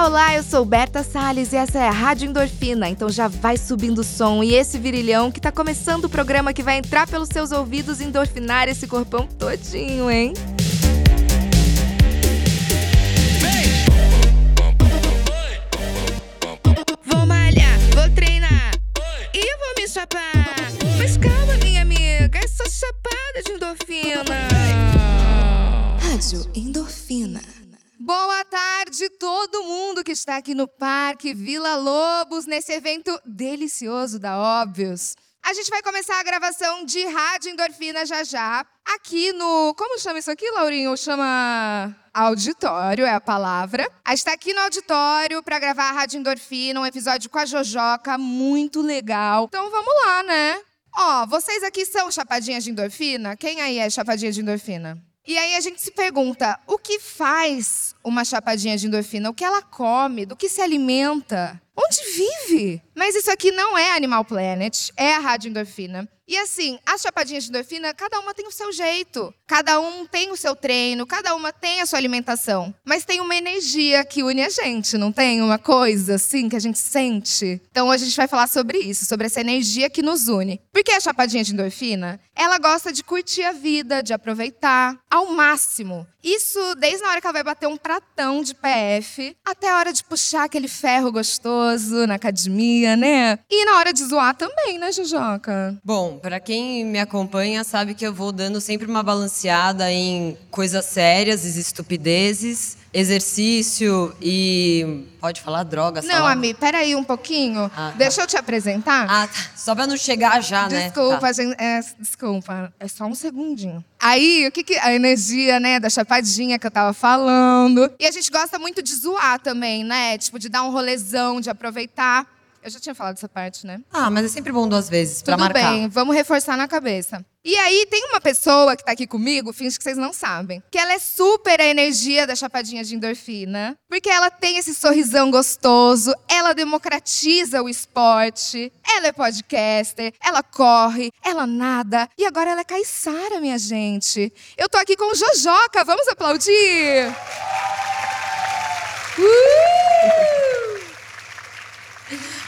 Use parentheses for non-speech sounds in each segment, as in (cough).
Olá, olá, eu sou Berta Salles e essa é a Rádio Endorfina, então já vai subindo o som e esse virilhão que tá começando o programa que vai entrar pelos seus ouvidos e endorfinar esse corpão todinho, hein? Vou malhar, vou treinar e vou me chapar. Mas calma, minha amiga, é só chapada de endorfina. Rádio Endorfina. Boa tarde, todo mundo que está aqui no Parque Vila Lobos, nesse evento delicioso da Óbvios. A gente vai começar a gravação de Rádio Endorfina já já, aqui no. Como chama isso aqui, Laurinho? Chama. Auditório é a palavra. A gente está aqui no auditório para gravar a Rádio Endorfina, um episódio com a Jojoca, muito legal. Então vamos lá, né? Ó, vocês aqui são chapadinhas de endorfina? Quem aí é chapadinha de endorfina? E aí a gente se pergunta: o que faz uma chapadinha de endorfina? O que ela come? Do que se alimenta? Onde vive? Mas isso aqui não é Animal Planet, é a Rádio Endorfina. E assim, as chapadinhas de endorfina, cada uma tem o seu jeito. Cada um tem o seu treino, cada uma tem a sua alimentação. Mas tem uma energia que une a gente, não tem? Uma coisa assim que a gente sente. Então hoje a gente vai falar sobre isso, sobre essa energia que nos une. Porque a chapadinha de endorfina, ela gosta de curtir a vida, de aproveitar ao máximo. Isso desde na hora que ela vai bater um pratão de PF, até a hora de puxar aquele ferro gostoso na academia, né? E na hora de zoar também, né, Jujoca? Bom, para quem me acompanha sabe que eu vou dando sempre uma balanceada em coisas sérias e estupidezes, exercício e pode falar droga, Não, falar... Ami, peraí um pouquinho. Ah, tá. Deixa eu te apresentar. Ah, tá. Só pra não chegar já, né? Desculpa, Tá. gente, é, desculpa. É só um segundinho. Aí, o que que... A energia, né, da chapadinha que eu tava falando. E a gente gosta muito de zoar também, né? Tipo, de dar um rolezão, de aproveitar. Eu já tinha falado essa parte, né? Ah, mas é sempre bom duas vezes pra Tudo marcar. bem, vamos reforçar na cabeça. E aí, tem uma pessoa que tá aqui comigo, finge que vocês não sabem, que ela é super a energia da chapadinha de endorfina, porque ela tem esse sorrisão gostoso, ela democratiza o esporte, ela é podcaster, ela corre, ela nada, e agora ela é caiçara, minha gente. Eu tô aqui com o Jojoca, vamos aplaudir? Uh!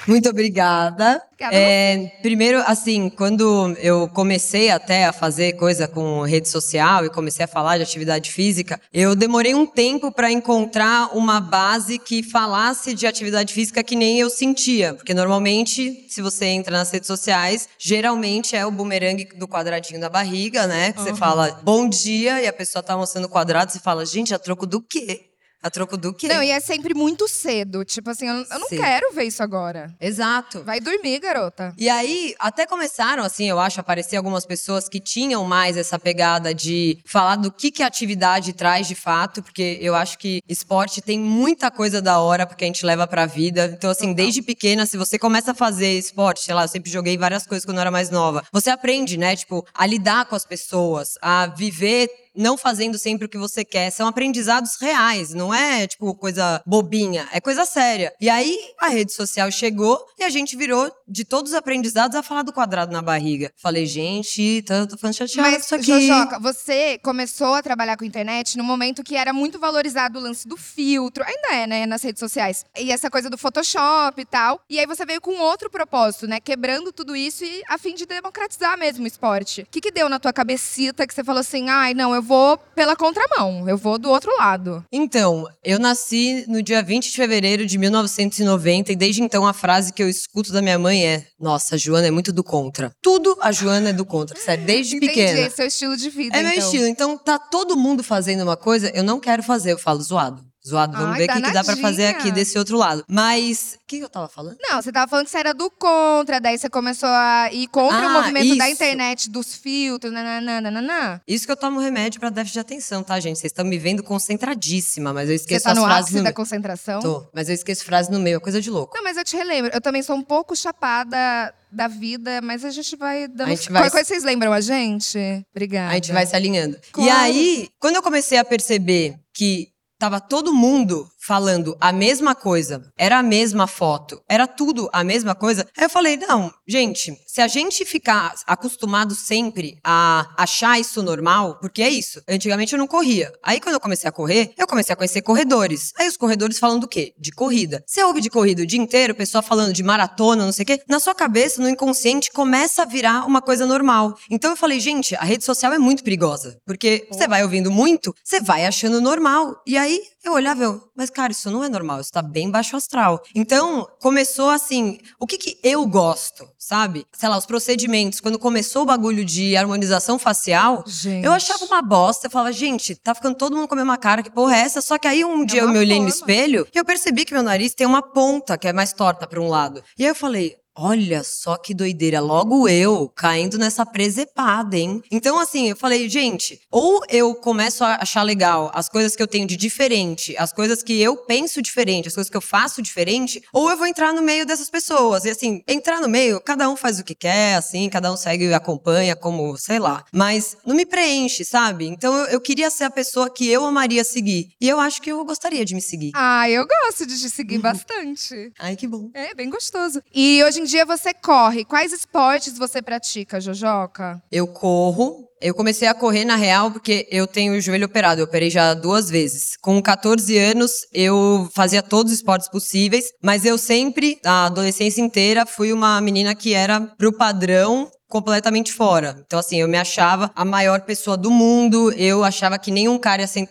Muito obrigada. Obrigada É, primeiro, assim, quando eu comecei até a fazer coisa com rede social e comecei a falar de atividade física, eu demorei um tempo para encontrar uma base que falasse de atividade física que nem eu sentia. Porque normalmente, se você entra nas redes sociais, geralmente é o bumerangue do quadradinho da barriga, né? Que você fala bom dia e a pessoa tá mostrando o quadrado, você fala, gente, a troco do quê? A troco do quê? Não, e é sempre muito cedo, tipo assim, eu, eu não Cedo. quero ver isso agora. Exato. Vai dormir, garota. E aí, até começaram, assim, eu acho, a aparecer algumas pessoas que tinham mais essa pegada de falar do que, que a atividade traz de fato, porque eu acho que esporte tem muita coisa da hora porque a gente leva pra vida. Então, assim, desde pequena, se você começa a fazer esporte, sei lá, eu sempre joguei várias coisas quando eu era mais nova, você aprende, né, tipo, a lidar com as pessoas, a viver não fazendo sempre o que você quer. São aprendizados reais, não é tipo coisa bobinha, é coisa séria. E aí a rede social chegou e a gente virou de todos os aprendizados a falar do quadrado na barriga. Falei, gente, tô, tô falando chateada com Mas, isso aqui. Jojoca, você começou a trabalhar com internet no momento que era muito valorizado o lance do filtro. Ainda é, né, nas redes sociais. E essa coisa do Photoshop e tal. E aí você veio com outro propósito, né? Quebrando tudo isso e a fim de democratizar mesmo o esporte. O que, que deu na tua cabecita que você falou assim, ai, não, eu vou pela contramão, eu vou do outro lado. Então, eu nasci no dia 20 de fevereiro de 1990 e desde então a frase que eu escuto da minha mãe é: Nossa, a Joana é muito do contra. Tudo a Joana é do contra, sério, desde Entendi, pequena. esse é o estilo de vida, É meu então. estilo. Então, tá todo mundo fazendo uma coisa, eu não quero fazer, eu falo zoado. Zoado, vamos Ai, ver o que, que dá pra fazer aqui desse outro lado. Mas, o que eu tava falando? Não, você tava falando que você era do contra, daí você começou a ir contra o Ah, movimento da isso. internet, dos filtros, nananã. Isso que eu tomo remédio pra déficit de atenção, tá, gente? Vocês estão me vendo concentradíssima, mas eu Você esqueço tá as frases ápice no da concentração? Tô, mas eu esqueço frases no meio, é coisa de louco. Não, mas eu te relembro. Eu também sou um pouco chapada da vida, mas a gente vai dando. A gente vai coisa vocês lembram a gente? Obrigada. A gente vai se alinhando. E Claro. aí, quando eu comecei a perceber que tava todo mundo falando a mesma coisa, era a mesma foto, era tudo a mesma coisa. Aí eu falei, não, gente, se a gente ficar acostumado sempre a achar isso normal, porque é isso. Antigamente eu não corria. Aí quando eu comecei a correr, eu comecei a conhecer corredores. Aí os corredores falam do quê? De corrida. Você ouve de corrida o dia inteiro, pessoa falando de maratona, não sei o quê. Na sua cabeça, no inconsciente, começa a virar uma coisa normal. Então eu falei, gente, a rede social é muito perigosa. Porque você vai ouvindo muito, você vai achando normal. E aí eu olhava, eu, mas cara, isso não é normal, isso tá bem baixo astral. Então, começou assim, o que que eu gosto, sabe? Sei lá, os procedimentos. Quando começou o bagulho de harmonização facial, Gente. eu achava uma bosta. Eu falava, gente, tá ficando todo mundo com a mesma cara, que porra é essa? Só que aí um dia eu me olhei no forma. espelho e eu percebi que meu nariz tem uma ponta que é mais torta pra um lado. E aí eu falei, Olha só que doideira, logo eu caindo nessa presepada, hein? Então, assim, eu falei, gente, ou eu começo a achar legal as coisas que eu tenho de diferente, as coisas que eu penso diferente, as coisas que eu faço diferente, ou eu vou entrar no meio dessas pessoas. E assim, entrar no meio, cada um faz o que quer, assim, cada um segue e acompanha, como, sei lá. Mas não me preenche, sabe? Então eu, eu queria ser a pessoa que eu amaria seguir. E eu acho que eu gostaria de me seguir. Ah, eu gosto de te seguir (laughs) bastante. Ai, que bom. É, bem gostoso. E hoje em dia você corre. Quais esportes você pratica, Jojoca? Eu corro. Eu comecei a correr na real porque eu tenho o joelho operado. Eu operei já duas vezes. Com 14 anos, eu fazia todos os esportes possíveis, mas eu sempre, a adolescência inteira, fui uma menina que era pro padrão completamente fora. Então, assim, eu me achava a maior pessoa do mundo, eu achava que nenhum cara ia se,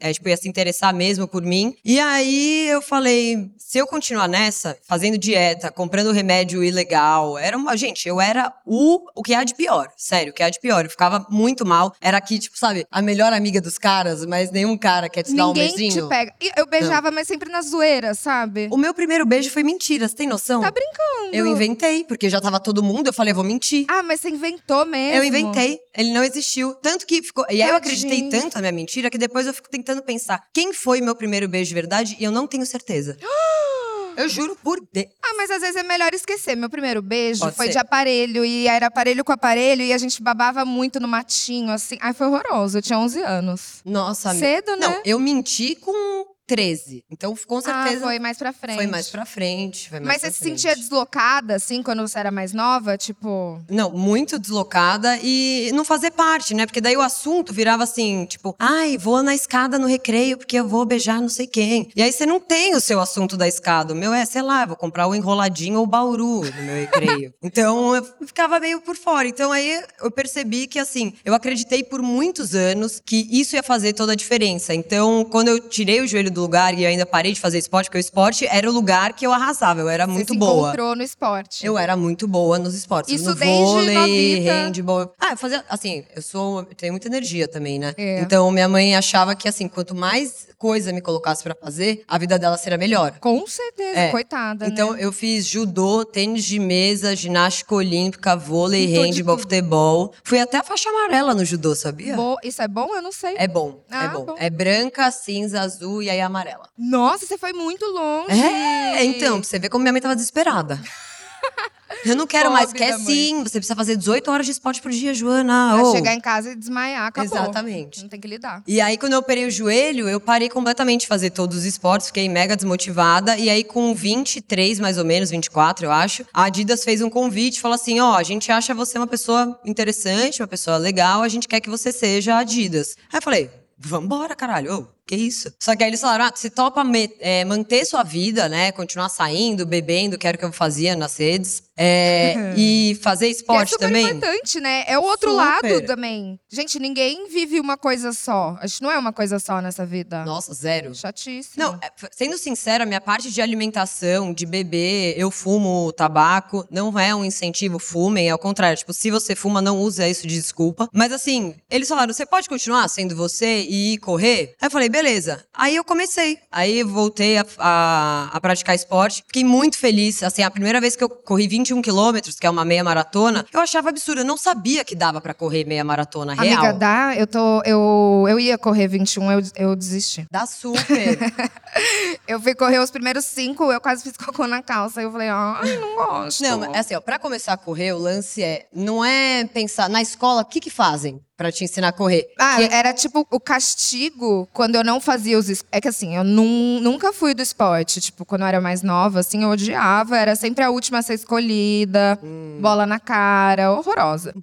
é, tipo, ia se interessar mesmo por mim. E aí eu falei, se eu continuar nessa, fazendo dieta, comprando remédio ilegal, era uma. Gente, eu era o, o que há de pior. Sério, o que há de pior. Eu ficava muito mal. Era aqui, tipo, sabe, a melhor amiga dos caras, mas nenhum cara quer te dar um Ninguém beijinho. te pega. Eu beijava, mas sempre na zoeira, sabe? O meu primeiro beijo foi mentira, você tem noção? Tá brincando. Eu inventei, porque já tava todo mundo, eu falei, eu vou mentir. Ah, mas você inventou mesmo. Eu inventei, ele não existiu. Tanto que ficou. E aí eu acreditei Tadinho. tanto na minha mentira que depois eu fico tentando pensar quem foi meu primeiro beijo de verdade e eu não tenho certeza. (gasps) eu juro por Deus. Ah, mas às vezes é melhor esquecer. Meu primeiro beijo Pode foi ser. de aparelho. E era aparelho com aparelho. E a gente babava muito no matinho, assim. Ai, foi horroroso. Eu tinha 11 anos. Nossa, amiga. Cedo, né? Não, eu menti com 13. Então, com certeza. Ah, foi mais pra frente. foi mais pra frente. Mais Mas pra você se sentia deslocada, assim, quando você era mais nova? Tipo. Não, muito deslocada e não fazer parte, né? Porque daí o assunto virava assim, tipo, ai, vou na escada no recreio porque eu vou beijar não sei quem. E aí você não tem o seu assunto da escada. O meu é, sei lá, vou comprar o enroladinho ou o bauru no meu recreio. (laughs) então eu ficava meio por fora. Então aí eu percebi que, assim, eu acreditei por muitos anos que isso ia fazer toda a diferença. Então, quando eu tirei o joelho do lugar e ainda parei de fazer esporte, porque o esporte era o lugar que eu arrasava, eu era muito você se boa. encontrou no esporte. Eu era muito boa nos esportes. Isso no desde vôlei, handball. Ah, eu fazia. Assim, eu sou. eu tenho muita energia também, né? É. Então, minha mãe achava que, assim, quanto mais coisa me colocasse pra fazer, a vida dela seria melhor. Com certeza, É. coitada. Então, né? eu fiz judô, tênis de mesa, ginástica olímpica, vôlei, de handball, futebol. Fui até a faixa amarela no judô, sabia? Bo- Isso é bom? Eu não sei. É bom, Ah, é bom. bom. É branca, cinza, azul e aí amarela. Nossa, você foi muito longe. É, então, pra você ver como minha mãe tava desesperada. Eu não quero mais. Pobre Quer da mãe. sim, você precisa fazer 18 horas de esporte por dia, Joana. Vai Ô. chegar em casa e desmaiar, acabou. Exatamente. Não tem que lidar. E aí, quando eu operei o joelho, eu parei completamente de fazer todos os esportes, fiquei mega desmotivada. E aí, com 23, mais ou menos, 24, eu acho, a Adidas fez um convite, falou assim: ó, a gente acha você uma pessoa interessante, uma pessoa legal, a gente quer que você seja a Adidas. Aí eu falei. Vambora, caralho. Ô, que isso? Só que aí eles falaram: ah, você topa é, manter sua vida, né? Continuar saindo, bebendo, que era o que eu fazia nas redes. é, (laughs) e fazer Que é esporte super também. importante, né? É o outro Super. lado também. Gente, ninguém vive uma coisa só. A gente não é uma coisa só nessa vida. Nossa, zero. Chatíssimo. Não, é, f- sendo sincera, minha parte de alimentação, de beber, eu fumo tabaco, não é um incentivo, fumem, ao contrário, tipo, se você fuma, não use isso de desculpa. Mas assim, eles falaram, você pode continuar sendo você e ir correr? Aí eu falei, beleza. Aí eu comecei, aí eu voltei a, a- a praticar esporte, fiquei muito feliz, assim, a primeira vez que eu corri 21 quilômetros, que é uma meia maratona, eu achava absurdo, eu não sabia que dava pra correr meia maratona real. Amiga, dá? Eu, tô, eu, eu ia correr 21, eu, eu desisti. Dá super. (laughs) Eu fui correr os primeiros cinco, eu quase fiz cocô na calça. Eu falei, ai, não gosto. Não, mas assim, ó, pra começar a correr, o lance é, não é pensar na escola, o que que fazem? Pra te ensinar a correr. Ah, Que- era tipo o castigo quando eu não fazia os. es- É que assim, eu nun- nunca fui do esporte. Tipo, quando eu era mais nova, assim, eu odiava. Era sempre a última a ser escolhida, Hum. bola na cara, horrorosa.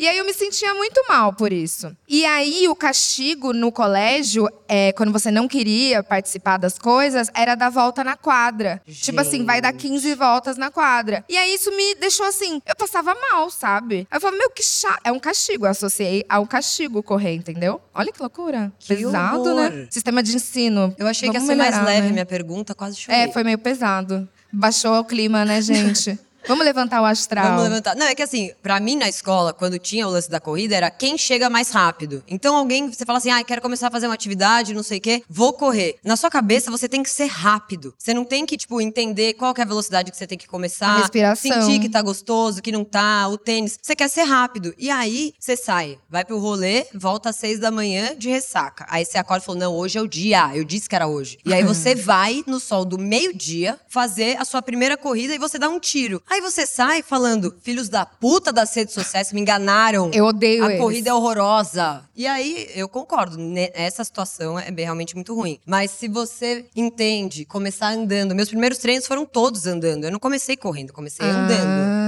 E aí eu me sentia muito mal por isso. E aí o castigo no colégio, é, quando você não queria participar das coisas, era dar volta na quadra. Tipo assim, vai dar 15 voltas na quadra. E aí isso me deixou assim, eu passava mal, sabe? Aí eu falava, meu, que chato. É um castigo, eu associei ao castigo correr, entendeu? Olha que loucura. Que Pesado, horror. né? Sistema de ensino. Eu achei que ia Vamos ser mais melhorar, leve né? minha pergunta, quase chorei. É, foi meio pesado. Baixou o clima, né, gente? (laughs) Vamos levantar o astral. Vamos levantar. Não, é que assim, pra mim na escola, quando tinha o lance da corrida, era quem chega mais rápido. Então alguém, você fala assim, ah, quero começar a fazer uma atividade, não sei o quê, vou correr. Na sua cabeça, você tem que ser rápido. Você não tem que, tipo, entender qual é a velocidade que você tem que começar. A respiração. Sentir que tá gostoso, que não tá, o tênis. Você quer ser rápido. E aí, você sai, vai pro rolê, volta às seis da manhã de ressaca. Aí você acorda e fala, não, hoje é o dia. Eu disse que era hoje. E aí (laughs) você vai no sol do meio-dia fazer a sua primeira corrida e você dá um tiro. Aí você sai falando, filhos da puta das redes sociais me enganaram. Eu odeio A eles. corrida é horrorosa. E aí, eu concordo, né, essa situação é realmente muito ruim. Mas se você entende, começar andando. Meus primeiros treinos foram todos andando. Eu não comecei correndo, comecei andando.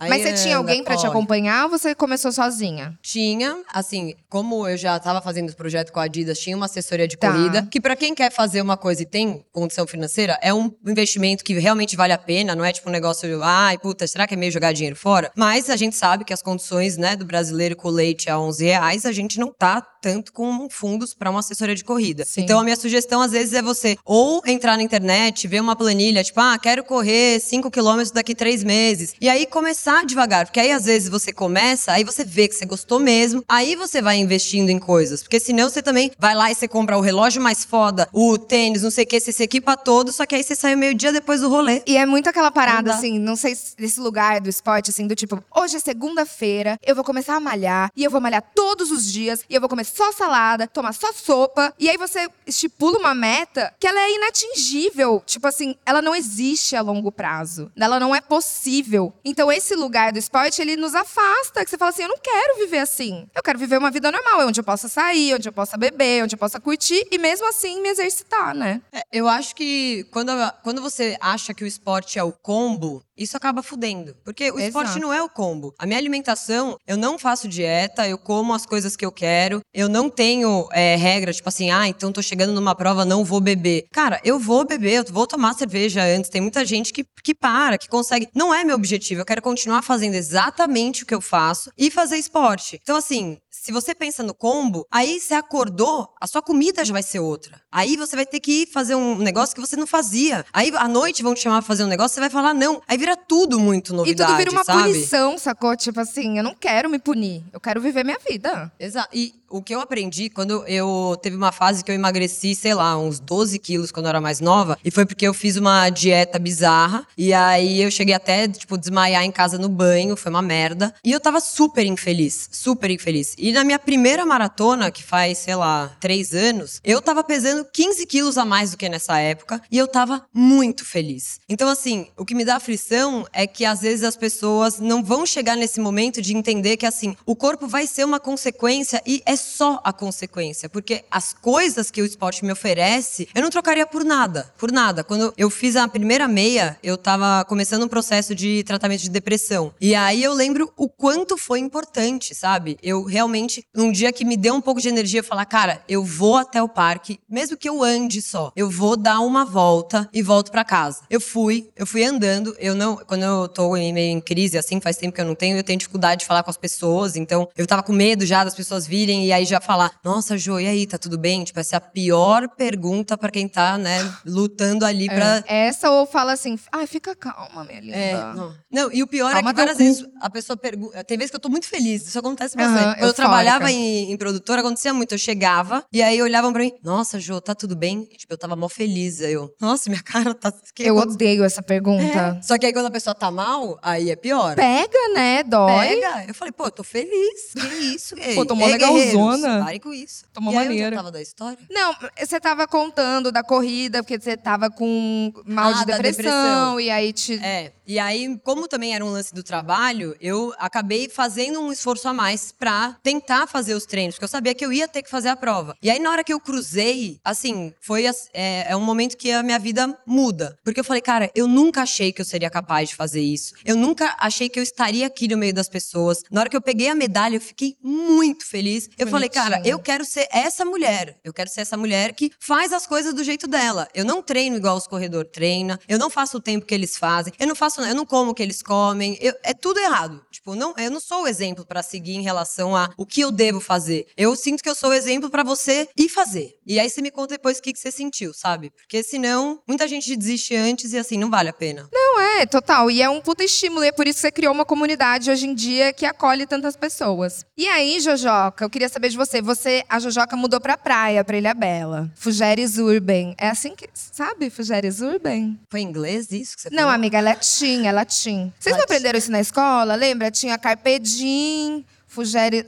Aí Mas você tinha anda, alguém pra te acompanhar ou você começou sozinha? Tinha, assim, como eu já tava fazendo esse projeto com a Adidas, tinha uma assessoria de Tá. corrida, que pra quem quer fazer uma coisa e tem condição financeira, é um investimento que realmente vale a pena, não é tipo um negócio, ai, puta, será que é meio jogar dinheiro fora? Mas a gente sabe que as condições, né, do brasileiro com leite a 11 reais, a gente não tá tanto com fundos pra uma assessoria de corrida. Sim. Então a minha sugestão às vezes é você ou entrar na internet, ver uma planilha, tipo, ah, quero correr 5 quilômetros daqui três meses. E aí começar devagar, porque aí às vezes você começa, aí você vê que você gostou mesmo, aí você vai investindo em coisas. Porque senão você também vai lá e você compra o relógio mais foda, o tênis, não sei o que, você se equipa todo, só que aí você sai meio dia depois do rolê. E é muito aquela parada, Não assim, não sei se desse lugar do esporte, assim, do tipo, hoje é segunda-feira, eu vou começar a malhar, e eu vou malhar todos os dias, e eu vou comer só salada, tomar só sopa, e aí você estipula uma meta que ela é inatingível. Tipo assim, ela não existe a longo prazo. Ela não é possível. Então, esse lugar do esporte, ele nos afasta, que você fala assim, eu não quero viver assim. Eu quero viver uma vida normal, onde eu possa sair, onde eu possa beber, onde eu possa curtir, e mesmo assim me exercitar, né? É, eu acho que quando, quando você acha que o esporte é o combo, isso acaba fudendo. Porque o esporte Exato. não é o combo. A minha alimentação, eu não faço dieta, eu como as coisas que eu quero, eu não tenho é, regra, tipo assim, ah, então tô chegando numa prova, não vou beber. Cara, eu vou beber, eu vou tomar cerveja antes. Tem muita gente que, que para, que consegue. Não é meu objetivo, eu quero continuar fazendo exatamente o que eu faço e fazer esporte. Então, assim, se você pensa no combo, aí você acordou, a sua comida já vai ser outra. Aí você vai ter que ir fazer um negócio que você não fazia. Aí à noite vão te chamar pra fazer um negócio, você vai falar não. Aí vira tudo muito E novidade, tudo vira uma sabe? punição, sacou? Tipo assim, eu não quero me punir. Eu quero viver minha vida. Exato. E o que eu aprendi quando eu teve uma fase que eu emagreci, sei lá, uns 12 quilos quando eu era mais nova, e foi porque eu fiz uma dieta bizarra. E aí eu cheguei até, tipo, desmaiar em casa no banho, foi uma merda. E eu tava super infeliz, super infeliz. E na minha primeira maratona, que faz, sei lá, três anos, eu tava pesando 15 quilos a mais do que nessa época, e eu tava muito feliz. Então, assim, o que me dá aflição é que às vezes as pessoas não vão chegar nesse momento de entender que, assim, o corpo vai ser uma consequência e é só a consequência. Porque as coisas que o esporte me oferece, eu não trocaria por nada. Por nada. Quando eu fiz a primeira meia, eu tava começando um processo de tratamento de depressão. E aí eu lembro o quanto foi importante, sabe? Eu realmente, num dia que me deu um pouco de energia, falar, cara, eu vou até o parque, mesmo que eu ande só, eu vou dar uma volta e volto pra casa. Eu fui, eu fui andando, eu não, quando eu tô em- meio em crise, assim, faz tempo que eu não tenho, eu tenho dificuldade de falar com as pessoas, então eu tava com medo já das pessoas virem e aí já falar, nossa, Jo, e aí, tá tudo bem? Tipo, essa é a pior pergunta pra quem tá, né, lutando ali pra Essa ou fala assim, ai, fica calma, minha linda. é, não. Não, e o pior Calma é que várias cu. vezes a pessoa pergunta. Tem vezes que eu tô muito feliz, isso acontece bastante. Quando eu eufórica. Trabalhava em, em produtora, acontecia muito. Eu chegava e aí olhavam pra mim, nossa, Jô, tá tudo bem? E, tipo, eu tava mó feliz. Aí eu, nossa, minha (laughs) cara tá. que Eu aconteceu?" odeio essa pergunta. Só que aí quando a pessoa tá mal, aí é pior. Pega, né? Dói. Pega. Eu falei, pô, eu tô feliz. Que isso? Ei, (laughs) Pô, ei, legalzona. Pare com isso. Aí, onde maneira. eu tava da história? Não, você tava contando da corrida, porque você tava com mal Ah, de depressão, depressão. e aí te. É, E aí, como também era um lance do trabalho, eu acabei fazendo um esforço a mais pra tentar fazer os treinos, porque eu sabia que eu ia ter que fazer a prova. E aí, na hora que eu cruzei, assim, foi é, é um momento que a minha vida muda. Porque eu falei, cara, eu nunca achei que eu seria capaz de fazer isso. Eu nunca achei que eu estaria aqui no meio das pessoas. Na hora que eu peguei a medalha, eu fiquei muito feliz. Eu Bonitinho. falei, cara, eu quero ser essa mulher. Eu quero ser essa mulher que faz as coisas do jeito dela. Eu não treino igual os corredores treinam. Eu não faço o tempo que eles fazem. Eu não faço, eu não como o que eles comem. Eu, é tudo errado. Tipo, não, eu não sou o exemplo para seguir em relação a o que eu devo fazer. Eu sinto que eu sou o exemplo para você ir fazer. E aí você me conta depois o que, que você sentiu, sabe? Porque senão, muita gente desiste antes e assim, não vale a pena. Não, é, total. E é um puta estímulo. E é por isso que você criou uma comunidade hoje em dia que acolhe tantas pessoas. E aí, Jojoca, eu queria saber de você. Você, a Jojoca mudou pra praia, pra Ilha Bela. Fugeres Urban. É assim que. Sabe, Fugeres Urban? Foi em inglês isso que você falou? Não, amiga, é latim, é latim. Vocês não aprenderam isso na escola? Lembra? Tinha Carpe Diem, Fugeres.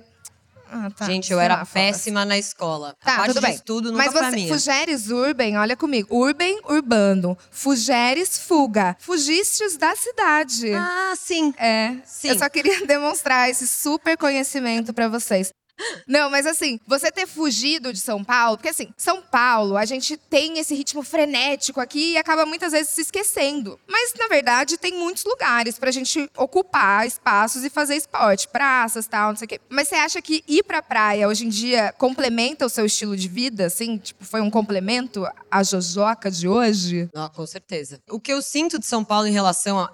Ah, tá. Gente, eu era péssima na escola. Tá, a parte tudo bem. estudo Mas você. Fugeres urban, olha comigo. Urban, urbano. Fugeres, fuga. Fugistes da cidade. Ah, sim. É. Sim. Eu só queria (laughs) demonstrar esse super conhecimento para vocês. Não, mas assim, você ter fugido de São Paulo, porque assim, São Paulo, a gente tem esse ritmo frenético aqui e acaba muitas vezes se esquecendo. Mas, na verdade, tem muitos lugares pra gente ocupar espaços e fazer esporte, praças, tal, não sei o quê. Mas você acha que ir pra praia hoje em dia complementa o seu estilo de vida, assim? Tipo, foi um complemento à Jojoca de hoje? Não, com certeza. O que eu sinto de São Paulo em relação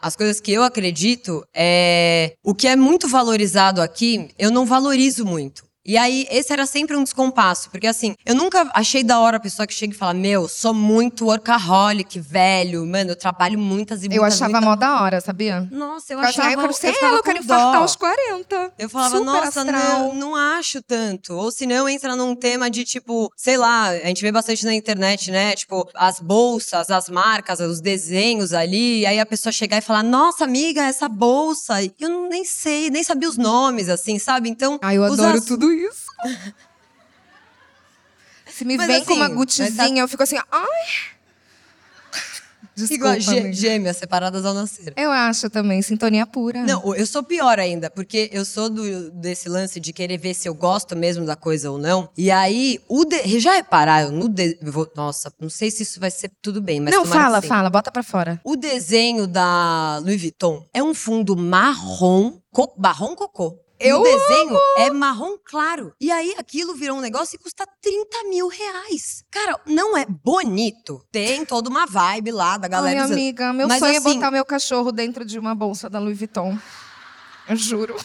às coisas que eu acredito é o que é muito valorizado aqui, eu não valorizo muito. E aí, esse era sempre um descompasso, porque assim, eu nunca achei da hora a pessoa que chega e fala: Meu, sou muito workaholic, velho, mano, eu trabalho muitas e muitas Eu achava muitas... mó da hora, sabia? Nossa, eu, eu achava. Eu, eu, eu, eu quero infartar aos 40. Eu falava, Super nossa, astral. não, não acho tanto. Ou se não, entra num tema de tipo, sei lá, a gente vê bastante na internet, né? Tipo, as bolsas, as marcas, os desenhos ali, e aí a pessoa chegar e falar: Nossa, amiga, essa bolsa. Eu nem sei, nem sabia os nomes, assim, sabe? Então. Ai, eu adoro tudo isso isso. (laughs) Se me mas vem assim, com uma gutizinha, tá... eu fico assim, ai. Desculpa, Igual gêmeas separadas ao nascer. Eu acho também, sintonia pura. Não, eu sou pior ainda, porque eu sou do, desse lance de querer ver se eu gosto mesmo da coisa ou não. E aí, o de, já repararam no de, vou, Nossa, não sei se isso vai ser tudo bem, mas Não, fala, fala, bota pra fora. O desenho da Louis Vuitton é um fundo marrom, co, marrom cocô. Eu o desenho amo. é marrom claro. E aí aquilo virou um negócio e custa 30 mil reais. Cara, não é bonito. Tem toda uma vibe lá da galera. Ai, amiga, meu Mas, sonho é assim, é botar meu cachorro dentro de uma bolsa da Louis Vuitton. Eu juro.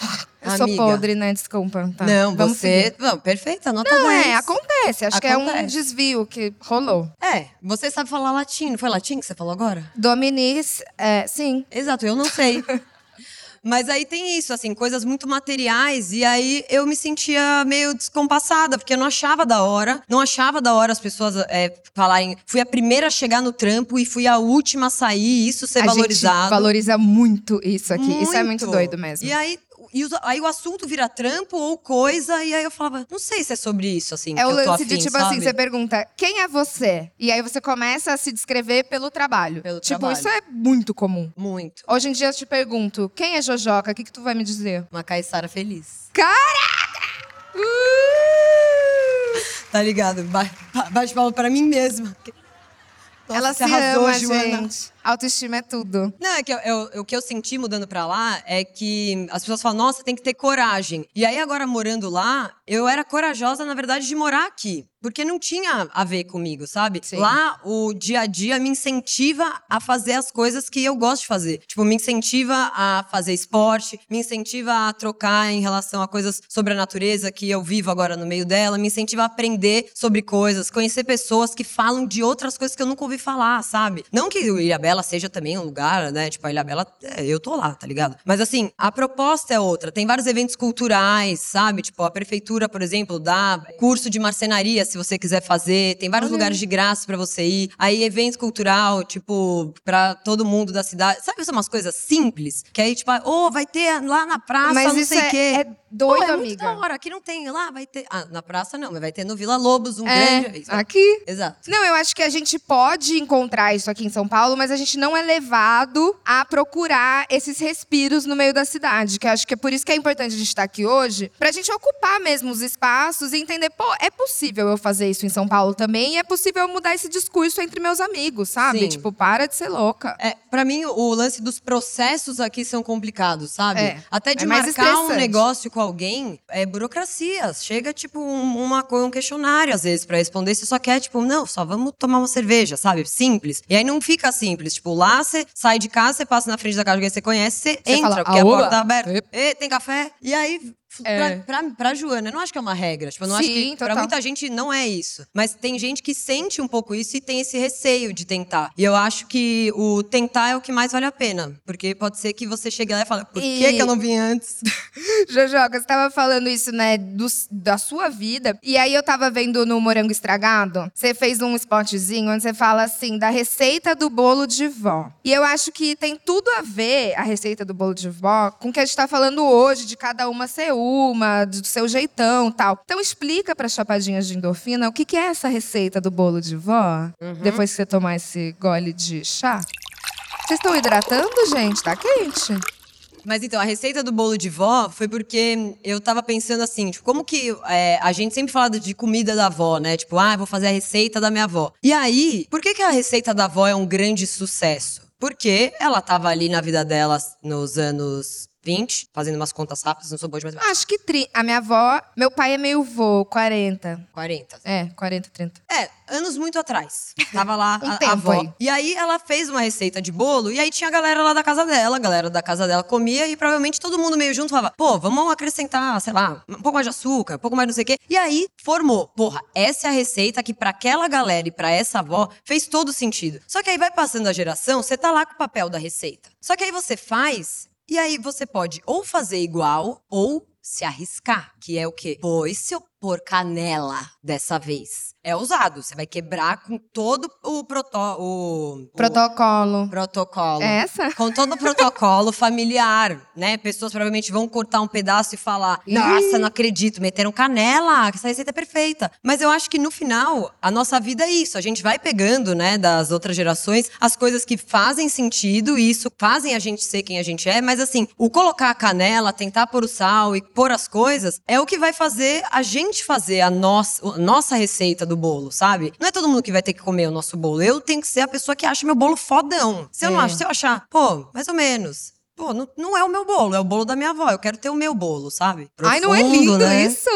Eu Amiga. sou podre, né? Desculpa. Tá. Não, Vamos você. Seguir. Não, perfeita, nota Não, 10. é, acontece. Acho acontece. que é um desvio que rolou. É, você sabe falar latim. Foi latim que você falou agora? Dominis, é, sim. Exato, eu não sei. (laughs) Mas aí tem isso, assim, coisas muito materiais. E aí eu me sentia meio descompassada, porque eu não achava da hora. Não achava da hora as pessoas é, falarem. Fui a primeira a chegar no trampo e fui a última a sair, isso ser a valorizado. Gente valoriza muito isso aqui. Muito. Isso é muito doido mesmo. E aí e aí o assunto vira trampo ou coisa, e aí eu falava, não sei se é sobre isso, assim. É o lance afim, de tipo assim, sabe? assim, você pergunta, quem é você? E aí você começa a se descrever pelo trabalho. Pelo tipo, trabalho. isso é muito comum. Muito. Hoje em dia eu te pergunto, quem é Jojoca? O que, que tu vai me dizer? Uma caiçara feliz. Caraca! Uh! (laughs) Tá ligado? Bate palma pra mim mesma. Nossa, Ela se arrasou, ama, Joana. gente. Autoestima é tudo. Não, é que eu, eu, o que eu senti mudando pra lá é que as pessoas falam, nossa, tem que ter coragem. E aí, agora morando lá, eu era corajosa, na verdade, de morar aqui. Porque não tinha a ver comigo, sabe? Sim. Lá, o dia a dia me incentiva a fazer as coisas que eu gosto de fazer. Tipo, me incentiva a fazer esporte, me incentiva a trocar em relação a coisas sobre a natureza que eu vivo agora no meio dela, me incentiva a aprender sobre coisas, conhecer pessoas que falam de outras coisas que eu nunca ouvi falar, sabe? Não que o Ilhabela Ilhabela seja também um lugar, né? Tipo, a Ilhabela, é, eu tô lá, tá ligado? Mas assim, a proposta é outra. Tem vários eventos culturais, sabe? Tipo, a prefeitura, por exemplo, dá curso de marcenaria. Se você quiser fazer. Tem vários Olha lugares aí. de graça pra você ir. Aí, evento cultural, tipo, pra todo mundo da cidade. Sabe, são umas coisas simples? Que aí, tipo, ô, vai ter lá na praça, Mas não isso sei o é, quê. é doido, Pô, é muito amiga. da hora. Aqui não tem. Lá vai ter. Ah, na praça não, mas vai ter no Vila Lobos, um É, grande. aqui. Exato. Não, eu acho que a gente pode encontrar isso aqui em São Paulo, mas a gente não é levado a procurar esses respiros no meio da cidade. Que eu acho que é por isso que é importante a gente estar aqui hoje, pra gente ocupar mesmo os espaços e entender, pô, é possível eu fazer isso em São Paulo também, e é possível mudar esse discurso entre meus amigos, sabe? Sim. Tipo, para de ser louca. É, para mim, o lance dos processos aqui são complicados, sabe? É, Até de é marcar um negócio com alguém, é burocracia. Chega, tipo, um, uma, um questionário, às vezes, pra responder. Você só quer, tipo, não, só vamos tomar uma cerveja, sabe? Simples. E aí não fica simples. Tipo, lá você sai de casa, você passa na frente da casa de alguém que você conhece, você, Você entra, fala, porque a "Aoba." porta tá aberta. Ê, tem café? E aí. É. Pra, pra, pra Joana, eu não acho que é uma regra. Tipo, eu não acho Sim, que. Pra total. muita gente não é isso. Mas tem gente que sente um pouco isso e tem esse receio de tentar. E eu acho que o tentar é o que mais vale a pena. Porque pode ser que você chegue lá e fale, por que, E- que eu não vim antes? (laughs) Jojoca, você tava falando isso, né, do- da sua vida. E aí eu tava vendo no Morango Estragado, você fez um spotzinho onde você fala assim, da receita do bolo de vó. E eu acho que tem tudo a ver, a receita do bolo de vó, com o que a gente tá falando hoje, de cada uma ser uma, do seu jeitão tal. Então explica para chapadinhas de endorfina o que, que é essa receita do bolo de vó, depois que você tomar esse gole de chá. Vocês estão hidratando, gente? Tá quente. Mas então, a receita do bolo de vó foi porque eu tava pensando assim, tipo, como que é, a gente sempre fala de comida da avó, né? Tipo, ah, vou fazer a receita da minha avó. E aí, por que, que a receita da avó é um grande sucesso? Porque ela tava ali na vida dela nos anos 20, fazendo umas contas rápidas, não sou boa de matemática. Acho que tri... a minha avó, meu pai é meio vô, 40. 40. É, 40, 30. É, anos muito atrás. Tava lá (laughs) Um a, tempo a avó. aí. E aí ela fez uma receita de bolo e aí tinha a galera lá da casa dela, a galera da casa dela comia e provavelmente todo mundo meio junto falava: "Pô, vamos acrescentar, sei lá, um pouco mais de açúcar, um pouco mais não sei o quê". E aí formou, porra, essa é a receita que pra aquela galera e pra essa avó fez todo sentido. Só que aí vai passando a geração, você tá lá com o papel da receita. Só que aí você faz e aí você pode ou fazer igual ou se arriscar, que é o quê? E se eu pôr canela dessa vez? É ousado, você vai quebrar com todo o, proto, o, o Protocolo. protocolo. É essa? Com todo o protocolo (laughs) familiar, né? Pessoas provavelmente vão cortar um pedaço e falar: Nossa, não acredito, meteram canela, essa receita é perfeita. Mas eu acho que no final, a nossa vida é isso. A gente vai pegando, né, das outras gerações, as coisas que fazem sentido e isso fazem a gente ser quem a gente é. Mas assim, o colocar a canela, tentar pôr o sal e pôr as coisas, é o que vai fazer a gente fazer a nossa, a nossa receita do bolo, sabe? Não é todo mundo que vai ter que comer o nosso bolo. Eu tenho que ser a pessoa que acha meu bolo fodão. Se eu não É. acho, se eu achar, pô, mais ou menos. Pô, não, não é o meu bolo, é o bolo da minha avó. Eu quero ter o meu bolo, sabe? Ai, não é Profundo, lindo né? isso?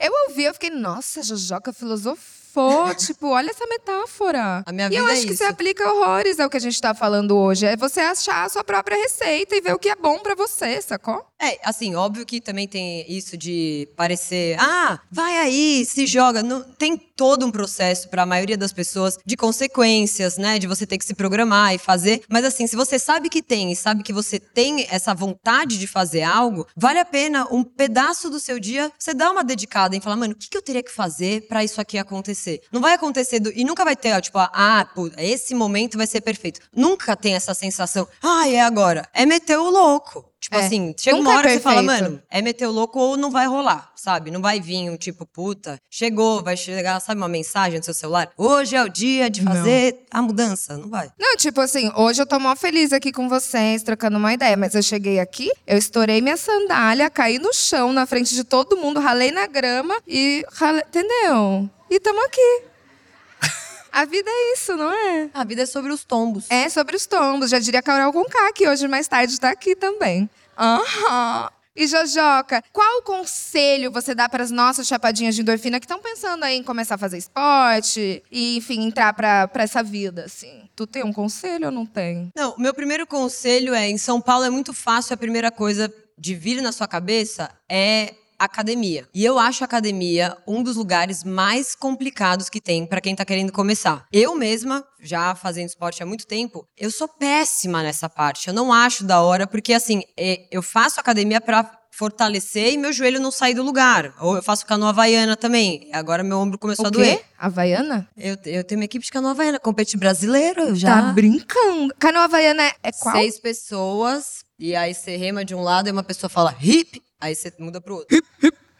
Eu ouvi, eu fiquei, nossa, Jojoca filosofou. (laughs) tipo, olha essa metáfora. A minha e eu vida é acho que isso. você aplica horrores ao que a gente tá falando hoje. É você achar a sua própria receita e ver o que é bom pra você, sacou? É, assim, óbvio que também tem isso de parecer, ah, vai aí, se joga. Não, tem todo um processo para a maioria das pessoas de consequências, né? De você ter que se programar e fazer. Mas assim, se você sabe que tem e sabe que você tem essa vontade de fazer algo, vale a pena um pedaço do seu dia você dar uma dedicada em falar, mano, o que, que eu teria que fazer para isso aqui acontecer? Não vai acontecer do, e nunca vai ter, ó, tipo, ah, pô, esse momento vai ser perfeito. Nunca tem essa sensação, ah, é agora. É meter o louco. Tipo É. assim, chega Nunca uma é hora que você fala, mano, é meter o louco ou não vai rolar, sabe? Não vai vir um tipo, puta, chegou, vai chegar, sabe, uma mensagem no seu celular? Hoje é o dia de fazer a mudança. Não vai. Não, tipo assim, hoje eu tô mó feliz aqui com vocês, trocando uma ideia. Mas eu cheguei aqui, eu estourei minha sandália, caí no chão na frente de todo mundo, ralei na grama e ralei, entendeu? E tamo aqui. A vida é isso, não é? A vida é sobre os tombos. É sobre os tombos. Já diria Carol Conká, que hoje mais tarde tá aqui também. Aham. E Jojoca, qual conselho você dá para as nossas chapadinhas de endorfina que estão pensando aí em começar a fazer esporte e, enfim, entrar pra essa vida, assim? Tu tem um conselho ou não tem? Não, o meu primeiro conselho é: em São Paulo é muito fácil, a primeira coisa de vir na sua cabeça é academia. E eu acho a academia um dos lugares mais complicados que tem pra quem tá querendo começar. Eu mesma, já fazendo esporte há muito tempo, eu sou péssima nessa parte. Eu não acho da hora, porque assim, é, eu faço academia pra fortalecer e meu joelho não sair do lugar. Ou eu faço canoa havaiana também. Agora meu ombro começou O a doer. quê? Havaiana? Eu, eu tenho uma equipe de canoa havaiana, compete brasileiro eu já. Tá brincando. Canoa Havaiana é- é qual? Seis pessoas, e aí você rema de um lado e uma pessoa fala hip, aí você muda pro outro.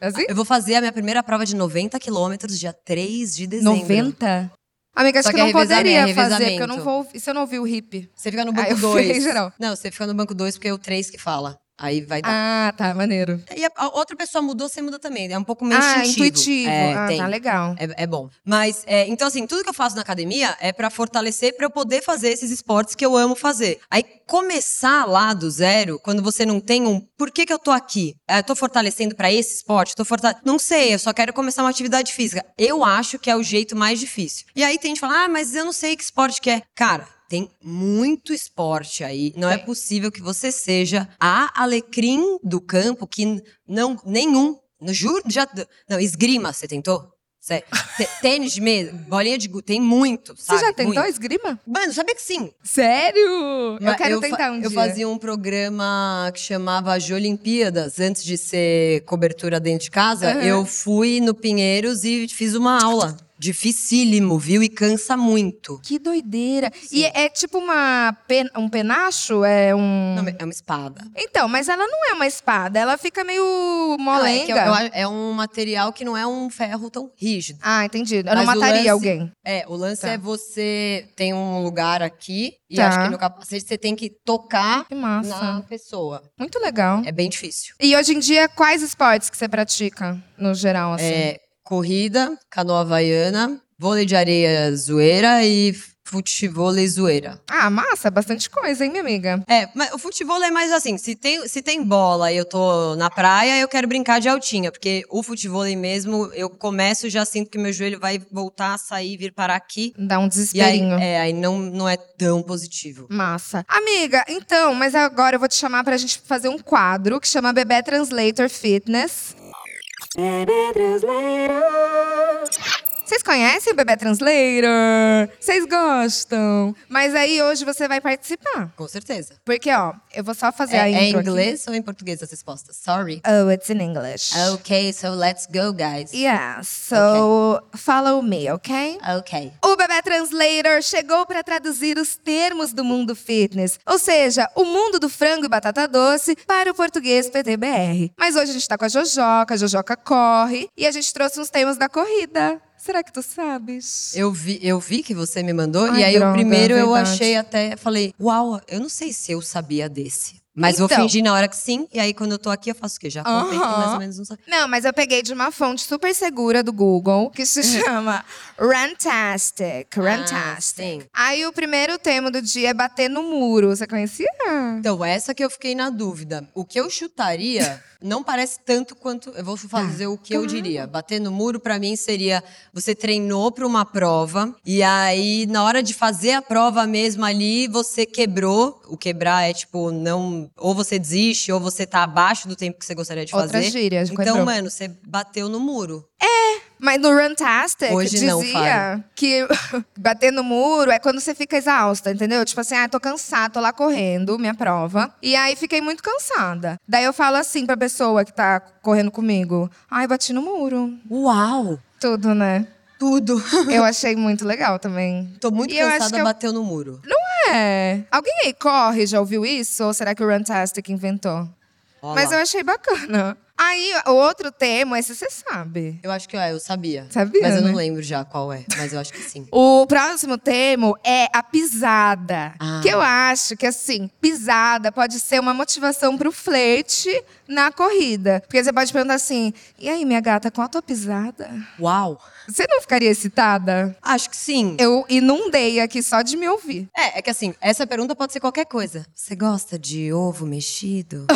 Assim? Eu vou fazer a minha primeira prova de 90 quilômetros dia 3 de dezembro. 90? Amiga, acho Só que que eu é não poderia é fazer, porque eu não vou. Isso eu não ouvi o hip. Você fica no banco eu 2. fiquei em geral. Não, você fica no banco 2 porque é o 3 que fala. Aí vai dar. Ah, tá, maneiro. E a, a outra pessoa mudou, você muda também. É um pouco meio ah, instintivo. intuitivo. É, ah, tem. tá legal. É, é bom. Mas, é, então, assim, tudo que eu faço na academia é pra fortalecer, pra eu poder fazer esses esportes que eu amo fazer. Aí, começar lá do zero, quando você não tem um. Por que, que eu tô aqui? É, Eu tô fortalecendo pra esse esporte? Tô fortale... Não sei, eu só quero começar uma atividade física. Eu acho que é o jeito mais difícil. E aí tem gente que fala, ah, mas eu não sei que esporte que é. Cara. Tem muito esporte aí. Não é possível que você seja a alecrim do campo que não nenhum. No juro, já não esgrima. Você tentou? (laughs) Tênis de mesa, bolinha de gude, tem muito. Você sabe? já tentou Muito. esgrima? Mano, sabia que sim. Sério? Eu Mas quero fa- tentar um Eu dia. fazia um programa que chamava de Olimpíadas, antes de ser cobertura dentro de casa. Aham. Eu fui no Pinheiros e fiz uma aula. Dificílimo, viu? E cansa muito. Que doideira. E é tipo uma pen- um penacho? É um. Não, é uma espada. Então, mas ela não é uma espada, ela fica meio Não, é, molenga. eu acho- é um material que não é um ferro tão rígido. Ah, entendi. Eu não Mas o mataria lance- alguém. É, o lance Tá. é você tem um lugar aqui e Tá. acho que no capacete você tem que tocar Que na pessoa. Muito legal. É bem difícil. E hoje em dia, quais esportes que você pratica, no geral, assim? É corrida, canoa havaiana, vôlei de areia zoeira e futevôlei zoeira. Ah, massa, bastante coisa, hein, minha amiga? É, mas o futebol é mais assim, se tem, se tem bola e eu tô na praia, eu quero brincar de altinha, porque o futebol mesmo, eu começo e já sinto que meu joelho vai voltar a sair, vir parar aqui. Dá um E aí, desesperinho. é, aí não, não é tão positivo. Massa. Amiga, então, mas agora eu vou te chamar pra gente fazer um quadro que chama Bebê Translator Fitness. Baby, tres later. Vocês conhecem o Bebê Translator? Vocês gostam? Mas aí hoje você vai participar. Com certeza. Porque, ó, eu vou só fazer a É, é em intro aqui. inglês ou em português as respostas? Sorry. Oh, it's in English. Ok, so let's go, guys. Yeah, so follow me, ok? Ok. O Bebê Translator chegou para traduzir os termos do mundo fitness, ou seja, o mundo do frango e batata doce para o português PTBR. Mas hoje a gente tá com a Jojoca, a Jojoca corre e a gente trouxe uns temas da corrida. Será que tu sabes? Eu vi, eu vi que você me mandou, Ai, e aí droga, o primeiro eu verdade. achei até, falei, uau, eu não sei se eu sabia desse. Mas vou Então. fingir na hora que sim, e aí quando eu tô aqui eu faço o quê? Já contei mais ou menos não sabia. Não, mas eu peguei de uma fonte super segura do Google que se chama Rantastic. Rantastic. sim. Aí o primeiro tema do dia é bater no muro. Você conhecia? Então, essa que eu fiquei na dúvida. O que eu chutaria (laughs) não parece tanto quanto. Eu vou fazer o que eu diria. Bater no muro, pra mim, seria você treinou pra uma prova, e aí, na hora de fazer a prova mesmo ali, você quebrou. O quebrar é tipo, não. Ou você desiste, ou você tá abaixo do tempo que você gostaria de Outra fazer. gíria, Então, mano, você bateu no muro. Mas no Runtastic Hoje dizia não, Fábio. que (laughs) bater no muro é quando você fica exausta, entendeu? Tipo assim, ah, tô cansada, tô lá correndo, minha prova. E aí fiquei muito cansada. Daí eu falo assim pra pessoa que tá correndo comigo: ai, bati no muro. Uau! Tudo, né? Tudo. Eu achei muito legal também. Tô muito E eu acho cansada, que eu- bateu no muro. É. Alguém aí corre, já ouviu isso? Ou será que o Runtastic inventou? Ó Mas eu achei bacana. Aí, o outro termo, esse você sabe. Eu acho que é, eu sabia. Sabia, Mas eu né? não lembro já qual é, mas eu acho que sim. (laughs) O próximo termo é a pisada. Ah. Que eu acho que, assim, pisada pode ser uma motivação pro flerte na corrida. Porque você pode perguntar assim: e aí, minha gata, qual a tua pisada? Uau! Você não ficaria excitada? Acho que sim. Eu inundei aqui só de me ouvir. É, é que assim, essa pergunta pode ser qualquer coisa. Você gosta de ovo mexido?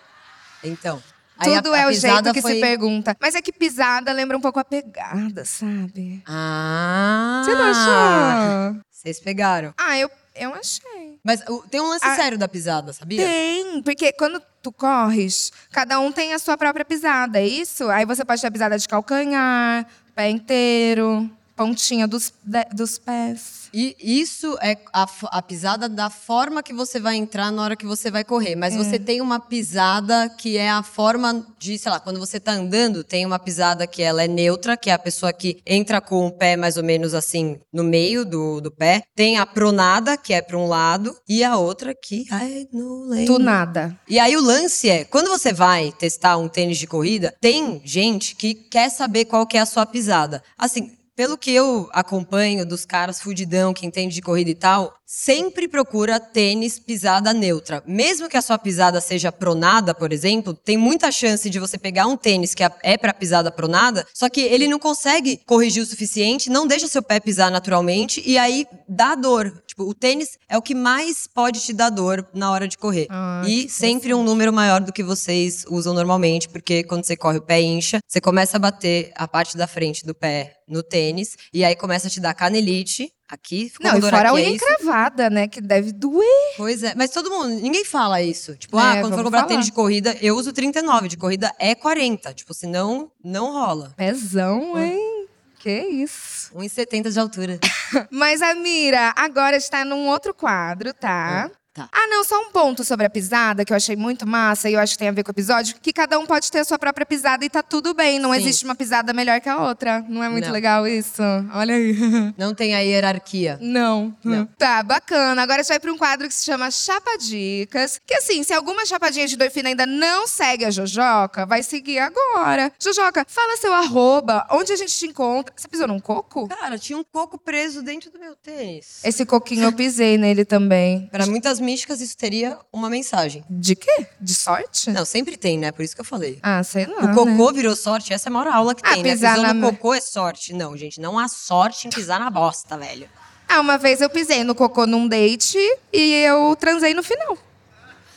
(gasps) então. Aí a- Tudo a é o jeito que foi- se pergunta. Mas é que pisada lembra um pouco a pegada, sabe? Ah! Você não achou? Vocês pegaram. Ah, eu, eu achei. Mas tem um lance Ah, sério da pisada, sabia? Tem, porque quando tu corres, cada um tem a sua própria pisada, é isso? Aí você pode ter a pisada de calcanhar, pé inteiro, pontinha dos, de- dos pés. E isso é a, a pisada da forma que você vai entrar na hora que você vai correr. Mas você tem uma pisada que é a forma de, sei lá, quando você tá andando, tem uma pisada que ela é neutra, que é a pessoa que entra com o pé mais ou menos assim no meio do, do pé. Tem a pronada, que é para um lado, e a outra que. Ai, não lembro. Do nada. E aí o lance é, quando você vai testar um tênis de corrida, tem gente que quer saber qual que é a sua pisada. Assim, pelo que eu acompanho dos caras fudidão que entende de corrida e tal, sempre procura tênis pisada neutra. Mesmo que a sua pisada seja pronada, por exemplo, tem muita chance de você pegar um tênis que é para pisada pronada, só que ele não consegue corrigir o suficiente, não deixa seu pé pisar naturalmente e aí dá dor. Tipo, o tênis é o que mais pode te dar dor na hora de correr. Ah, e sempre um número maior do que vocês usam normalmente, porque quando você corre o pé incha, você começa a bater a parte da frente do pé no tênis, e aí começa a te dar canelite. Aqui, ficou Não, e fora a é unha isso? encravada, né? Que deve doer. Pois é, mas todo mundo, ninguém fala isso. Tipo, É, ah, quando for comprar falar. tênis de corrida, eu uso 39, de corrida é 40. Tipo, senão não rola. Pezão, hein? Que isso. 1,70 de altura. (laughs) Mas a Mira agora está num outro quadro, tá? Tá. Ah, não, só um ponto sobre a pisada que eu achei muito massa e eu acho que tem a ver com o episódio, que cada um pode ter a sua própria pisada e tá tudo bem, não Sim. existe uma pisada melhor que a outra. Não é muito Não. legal isso? Olha aí. (laughs) Não tem a hierarquia. Não. Não. Tá, bacana. Agora a gente vai pra um quadro que se chama Chapadicas. Que assim, se alguma chapadinha de endorfina ainda não segue a Jojoca, vai seguir agora. Jojoca, fala seu arroba, onde a gente te encontra. Você pisou num coco? Cara, tinha um coco preso dentro do meu tênis. Esse coquinho eu pisei nele também. Para muitas místicas, isso teria uma mensagem. De quê? De sorte? Não, sempre tem, né? Por isso que eu falei. Ah, sei lá. O né? cocô virou sorte, essa é a maior aula que Ah, tem, né? pisar Pisou na no cocô é sorte. Não, gente, não há sorte em pisar na bosta, velho. Ah, uma vez eu pisei no cocô num date e eu transei no final.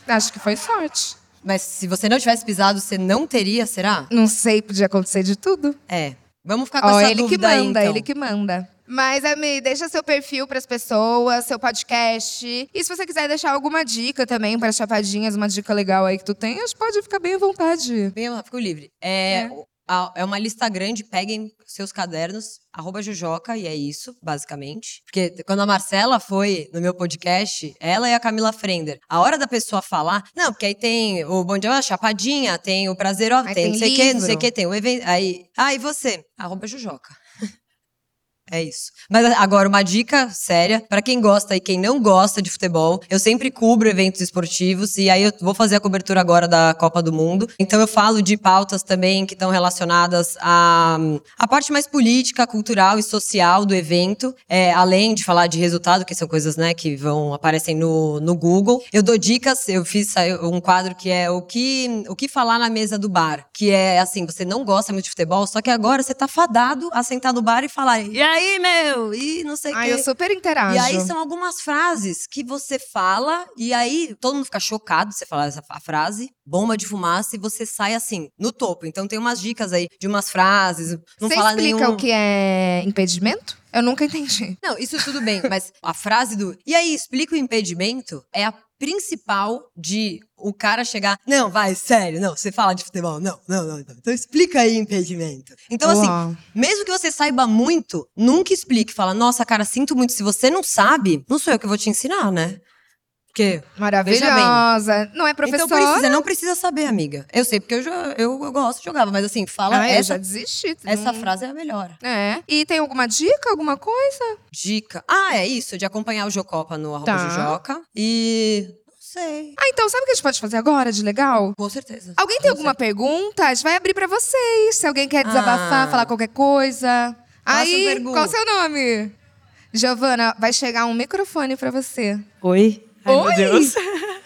Acho que foi sorte. Mas se você não tivesse pisado, você não teria, será? Não sei, podia acontecer de tudo. É. Vamos ficar com Ó, essa ele que dúvida aí, manda, então. ele que manda. Mas, Ami, deixa seu perfil pras pessoas, seu podcast. E se você quiser deixar alguma dica também para chapadinhas, uma dica legal aí que tu tenhas, pode ficar bem à vontade. Bem, fico livre. É, a- é uma lista grande, peguem seus cadernos, arroba Jujoca, e é isso, basicamente. Porque quando a Marcela foi no meu podcast, ela e a Camila Frender, a hora da pessoa falar, não, porque aí tem o Bom Dia, a Chapadinha, tem o Prazer, ó, tem tem não sei o que, não sei o que, tem o evento, aí, ah, e você? Arroba Jujoca. É isso. Mas agora, uma dica séria, pra quem gosta e quem não gosta de futebol, eu sempre cubro eventos esportivos e aí eu vou fazer a cobertura agora da Copa do Mundo. Então eu falo de pautas também que estão relacionadas à, à parte mais política, cultural e social do evento, é, além de falar de resultado, que são coisas né, que vão aparecem no, no Google. Eu dou dicas, eu fiz um quadro que é o que, o que falar na mesa do bar, que é assim, você não gosta muito de futebol, só que agora você tá fadado a sentar no bar e falar, e aí, meu? E não sei o Ah, quê. eu super interajo. E aí são algumas frases que você fala e aí todo mundo fica chocado você falar essa frase, bomba de fumaça e você sai assim, no topo. Então tem umas dicas aí de umas frases, não Você fala explica nenhum o que é impedimento? Eu nunca entendi. Não, isso tudo bem, mas a frase do e aí explica o impedimento é a principal de o cara chegar, não, vai, sério, não, você fala de futebol, não, não, não, não. Então explica aí o impedimento. Então assim, Uau. mesmo que você saiba muito, nunca explique. Fala, nossa, cara, sinto muito. Se você não sabe, não sou eu que vou te ensinar, né? Porque. Maravilhosa. Não é professora? Então precisa, não precisa saber, amiga. Eu sei porque eu, eu, eu gosto, jogava, mas assim, fala Ah, eu essa, já desisti. essa Hum. frase é a melhor. É. E tem alguma dica, alguma coisa? Dica. Ah, é isso, de acompanhar o Jocopa no arroba Tá. Jujoca. E. Não sei. Ah, então sabe o que a gente pode fazer agora de legal? Com certeza. Alguém tem Não alguma pergunta? A gente vai abrir pra vocês. Se alguém quer desabafar, Ah. falar qualquer coisa. Faça Aí, pergunta. qual o seu nome? Giovana, vai chegar um microfone pra você. Oi? Ai, Oi! meu Deus. (laughs)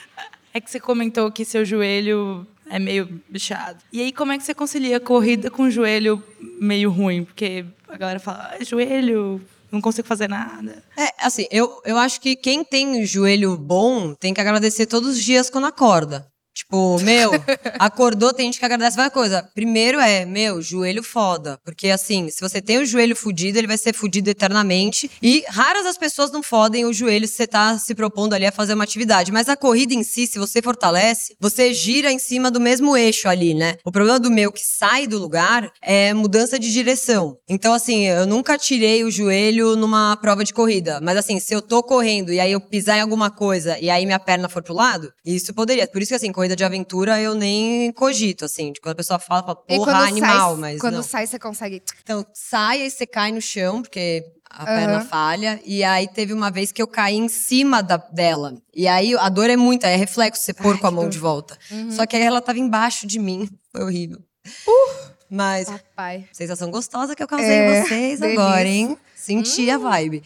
É que você comentou que seu joelho é meio bichado. E aí, como é que você concilia corrida com joelho meio ruim? Porque a galera fala, ah, joelho, não consigo fazer nada. É, assim, eu, eu acho que quem tem joelho bom tem que agradecer todos os dias quando acorda. Tipo, meu, acordou, tem gente que agradece várias coisas. Primeiro é, meu, joelho foda. Porque assim, se você tem o joelho fudido, ele vai ser fudido eternamente. E raras as pessoas não fodem o joelho se você tá se propondo ali a fazer uma atividade. Mas a corrida em si, se você fortalece, você gira em cima do mesmo eixo ali, né? O problema do meu que sai do lugar é mudança de direção. Então, assim, eu nunca tirei o joelho numa prova de corrida. Mas assim, se eu tô correndo e aí eu pisar em alguma coisa e aí minha perna for pro lado, isso poderia. Por isso que assim, corrida de aventura eu nem cogito, assim. De quando a pessoa fala, fala porra, animal, sai, mas Quando não. sai, você consegue. Então, sai e você cai no chão, porque a perna falha. E aí teve uma vez que eu caí em cima da, dela. E aí a dor é muita, é reflexo você pôr Ai, com a mão dor. de volta. Só que aí ela tava embaixo de mim. (laughs) Foi horrível. Mas Papai. sensação gostosa que eu causei É, em vocês delícia. agora, hein? Senti a vibe.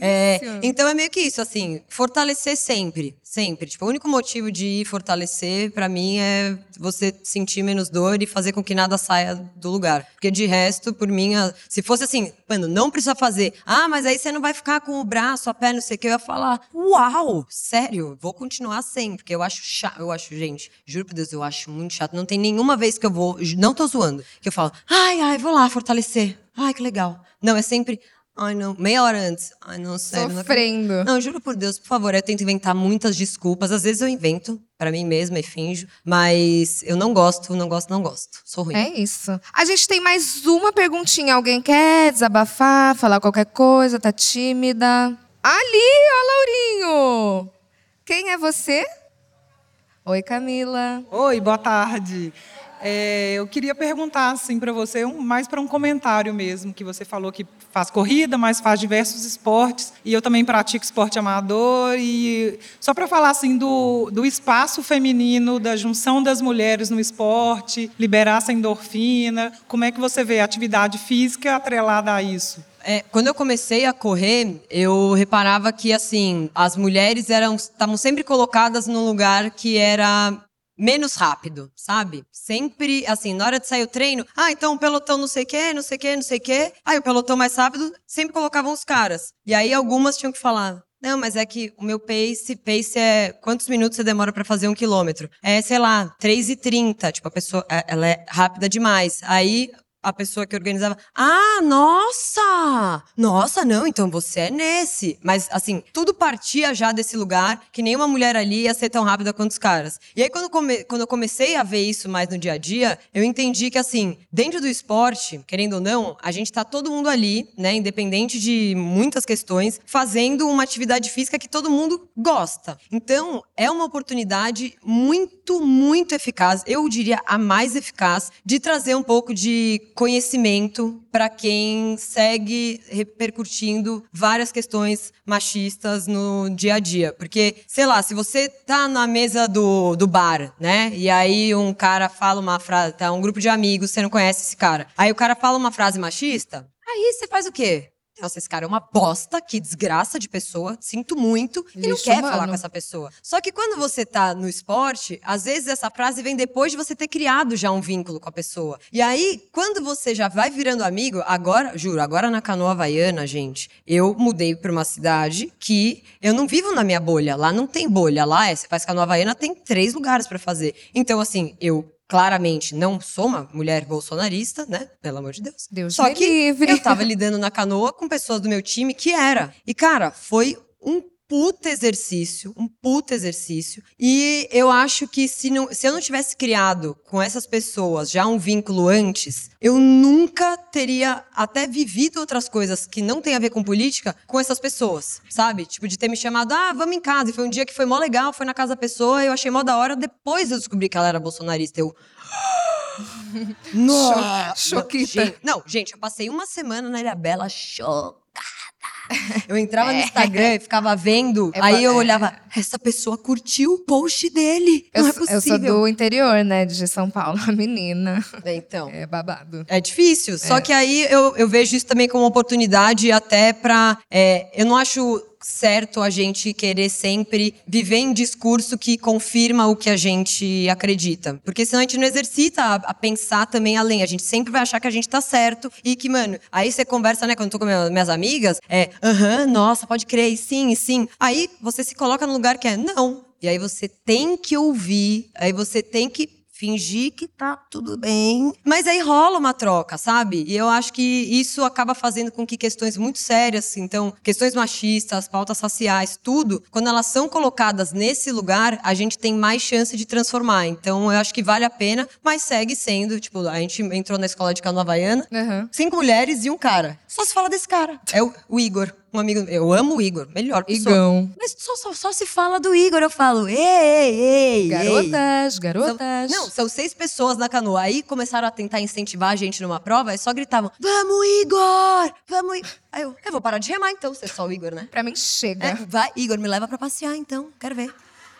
É, então é meio que isso, assim, fortalecer sempre, sempre. Tipo, o único motivo de ir fortalecer, pra mim, é você sentir menos dor e fazer com que nada saia do lugar. Porque de resto, por mim, se fosse assim, mano, não precisa fazer. Ah, mas aí você não vai ficar com o braço, a perna, não sei o que. Eu ia falar, uau, sério, vou continuar sem, porque eu acho chato, eu acho, gente, juro por Deus, eu acho muito chato. Não tem nenhuma vez que eu vou, não tô zoando, que eu falo, ai, ai, vou lá fortalecer. Ai, que legal. Não, é sempre, ai, não, meia hora antes. Ai, não, sério. Sofrendo. Não, juro por Deus, por favor, eu tento inventar muitas desculpas. Às vezes eu invento pra mim mesma e finjo, mas eu não gosto, não gosto, não gosto. Sou ruim. É isso. A gente tem mais uma perguntinha. Alguém quer desabafar, falar qualquer coisa? Tá tímida? Ali, ó, Laurinho! Quem é você? Oi, Camila. Oi, boa tarde. É, eu queria perguntar assim para você, um- mais para um comentário mesmo, que você falou que faz corrida, mas faz diversos esportes, e eu também pratico esporte amador, e só para falar assim do, do espaço feminino, da junção das mulheres no esporte, liberar essa endorfina, como é que você vê a atividade física atrelada a isso? É, quando eu comecei a correr, eu reparava que assim as mulheres eram estavam sempre colocadas num lugar que era menos rápido, sabe? Sempre assim, na hora de sair o treino, ah, então o pelotão não sei o quê, não sei o quê, não sei o quê. Aí o pelotão mais rápido sempre colocavam os caras. E aí algumas tinham que falar. Não, mas é que o meu pace, pace é quantos minutos você demora pra fazer um quilômetro? É, sei lá, 3 e 30. Tipo, a pessoa, é- ela é rápida demais. Aí a pessoa que organizava, ah, nossa! Nossa, não, então você é nesse. Mas, assim, tudo partia já desse lugar que nenhuma mulher ali ia ser tão rápida quanto os caras. E aí, quando, come- quando eu comecei a ver isso mais no dia a dia, eu entendi que, assim, dentro do esporte, querendo ou não, a gente tá todo mundo ali, né, independente de muitas questões, fazendo uma atividade física que todo mundo gosta. Então, é uma oportunidade muito, muito eficaz, eu diria a mais eficaz, de trazer um pouco de conhecimento para quem segue repercutindo várias questões machistas no dia a dia. Porque, sei lá, se você tá na mesa do, do bar, né? E aí um cara fala uma frase, tá? Um grupo de amigos, você não conhece esse cara. Aí o cara fala uma frase machista, aí você faz o quê? Nossa, esse cara é uma bosta, que desgraça de pessoa, sinto muito, e não Lixo quer humano. falar com essa pessoa. Só que quando você tá no esporte, às vezes essa frase vem depois de você ter criado já um vínculo com a pessoa. E aí, quando você já vai virando amigo, agora, juro, agora na canoa havaiana, gente, eu mudei pra uma cidade que eu não vivo na minha bolha. Lá não tem bolha. Lá é, você faz canoa havaiana, tem três lugares pra fazer. Então, assim, eu. Claramente não sou uma mulher bolsonarista, né? Pelo amor de Deus. Deus Só que livre. eu tava lidando na canoa com pessoas do meu time que era. E, cara, foi um puta exercício, um puta exercício. E eu acho que se, não, se eu não tivesse criado com essas pessoas já um vínculo antes, eu nunca teria até vivido outras coisas que não tem a ver com política com essas pessoas, sabe? Tipo, de ter me chamado, ah, vamos em casa. E foi um dia que foi mó legal, foi na casa da pessoa, eu achei mó da hora. Depois eu descobri que ela era bolsonarista. Eu. (gasps) Nossa! choquita. Não, gente, eu passei uma semana na Ilha Bela chocada. (laughs) Eu entrava no Instagram e ficava vendo, É aí eu é. olhava, essa pessoa curtiu o post dele. Eu, não é sou- eu possível. sou do interior, né? De São Paulo, a menina. Então. É babado. É difícil. Só que aí eu, eu vejo isso também como uma oportunidade até pra. é, eu não acho certo a gente querer sempre viver em discurso que confirma o que a gente acredita. Porque senão a gente não exercita a, a pensar também além. A gente sempre vai achar que a gente tá certo e que, mano, aí você conversa, né, quando eu tô com minha- minhas amigas, é, aham, nossa, pode crer, e sim, e sim. Aí você se coloca no lugar que é, não, e aí você tem que ouvir, aí você tem que fingir que tá tudo bem. Mas aí rola uma troca, sabe? E eu acho que isso acaba fazendo com que questões muito sérias, então, questões machistas, pautas raciais, tudo, quando elas são colocadas nesse lugar, a gente tem mais chance de transformar. Então, eu acho que vale a pena, mas segue sendo, tipo, a gente entrou na escola de canoa havaiana, Uhum. cinco mulheres e um cara. Só se fala desse cara. É o, o Igor. Um amigo, eu amo o Igor, melhor pessoa. Igão. Mas só, só, só se fala do Igor, eu falo, ei, ei, ei. ei. Garotas, garotas. Não, são seis pessoas na canoa. Aí começaram a tentar incentivar a gente numa prova e só gritavam: Vamos, Igor! Vamos, Igor! Aí eu, eu vou parar de remar então, ser só o Igor, né? Pra mim, chega. É, vai, Igor, me leva pra passear então, quero ver.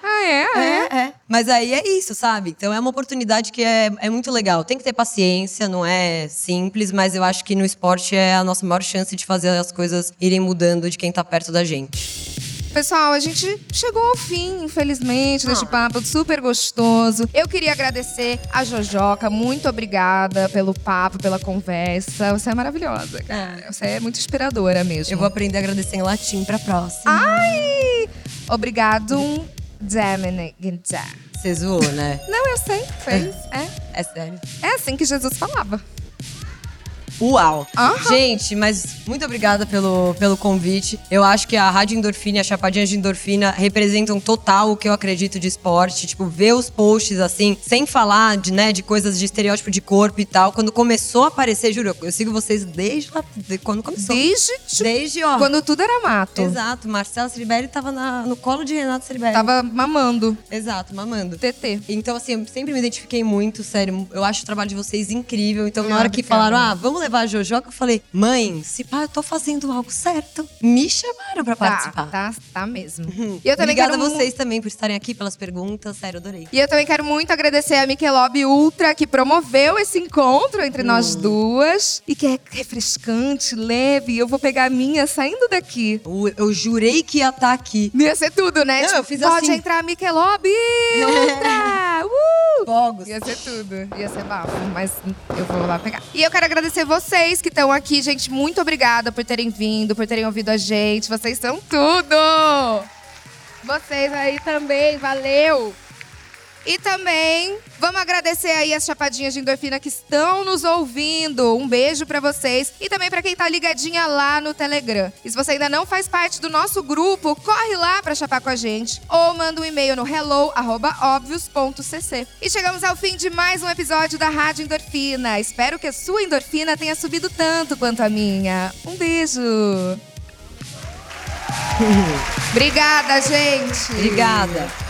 Ah, é? Ah, é? é. Mas aí é isso, sabe? Então é uma oportunidade que é, é muito legal. Tem que ter paciência, não é simples, mas eu acho que no esporte é a nossa maior chance de fazer as coisas irem mudando de quem tá perto da gente. Pessoal, a gente chegou ao fim, infelizmente, deste papo super gostoso. Eu queria agradecer a Jojoca. Muito obrigada pelo papo, pela conversa. Você é maravilhosa, cara. Você é muito inspiradora mesmo. Eu vou aprender a agradecer em latim pra próxima. Ai! Obrigado, Dominic. Você zoou, né? Não, eu sei. Fez. É. É sério. É assim que Jesus falava. Uau! Aham. Gente, mas muito obrigada pelo, pelo convite. Eu acho que a Rádio Endorfina e a Chapadinha de Endorfina representam total o que eu acredito de esporte. Tipo, ver os posts assim, sem falar de, né, de coisas de estereótipo de corpo e tal. Quando começou a aparecer, juro, eu sigo vocês desde lá, de quando começou. Desde tipo, Desde, ó. quando tudo era mato. Exato, Marcela Ceribelli tava na- no colo de Renato Ceribelli. Tava mamando. Exato, mamando. TT. Então, assim, eu sempre me identifiquei muito, sério. Eu acho o trabalho de vocês incrível. Então, na Ah, hora que falaram, ah, vamos levar a Jojoca, eu falei, mãe, se pá, eu tô fazendo algo certo. Me chamaram pra Tá, participar. tá, tá mesmo. E eu também Obrigada quero a mu- vocês também por estarem aqui, pelas perguntas. Sério, adorei. E eu também quero muito agradecer a Michelob Ultra, que promoveu esse encontro entre nós Hum. duas. E que é refrescante, leve. Eu vou pegar a minha saindo daqui. Eu, eu jurei que ia estar aqui. Ia ser tudo, né? Não, Tipo, eu fiz pode assim. entrar Michelob Ultra! (laughs) Uh! Fogos. Ia ser tudo. Ia ser bafo, mas eu vou lá pegar. E eu quero agradecer vocês que estão aqui, gente. Muito obrigada por terem vindo, por terem ouvido a gente. Vocês são tudo! Vocês aí também, valeu! E também vamos agradecer aí as chapadinhas de endorfina que estão nos ouvindo. Um beijo pra vocês e também pra quem tá ligadinha lá no Telegram. E se você ainda não faz parte do nosso grupo, corre lá pra chapar com a gente ou manda um e-mail no hello@obvios.cc. E chegamos ao fim de mais um episódio da Rádio Endorfina. Espero que a sua endorfina tenha subido tanto quanto a minha. Um beijo. Obrigada, gente. Obrigada.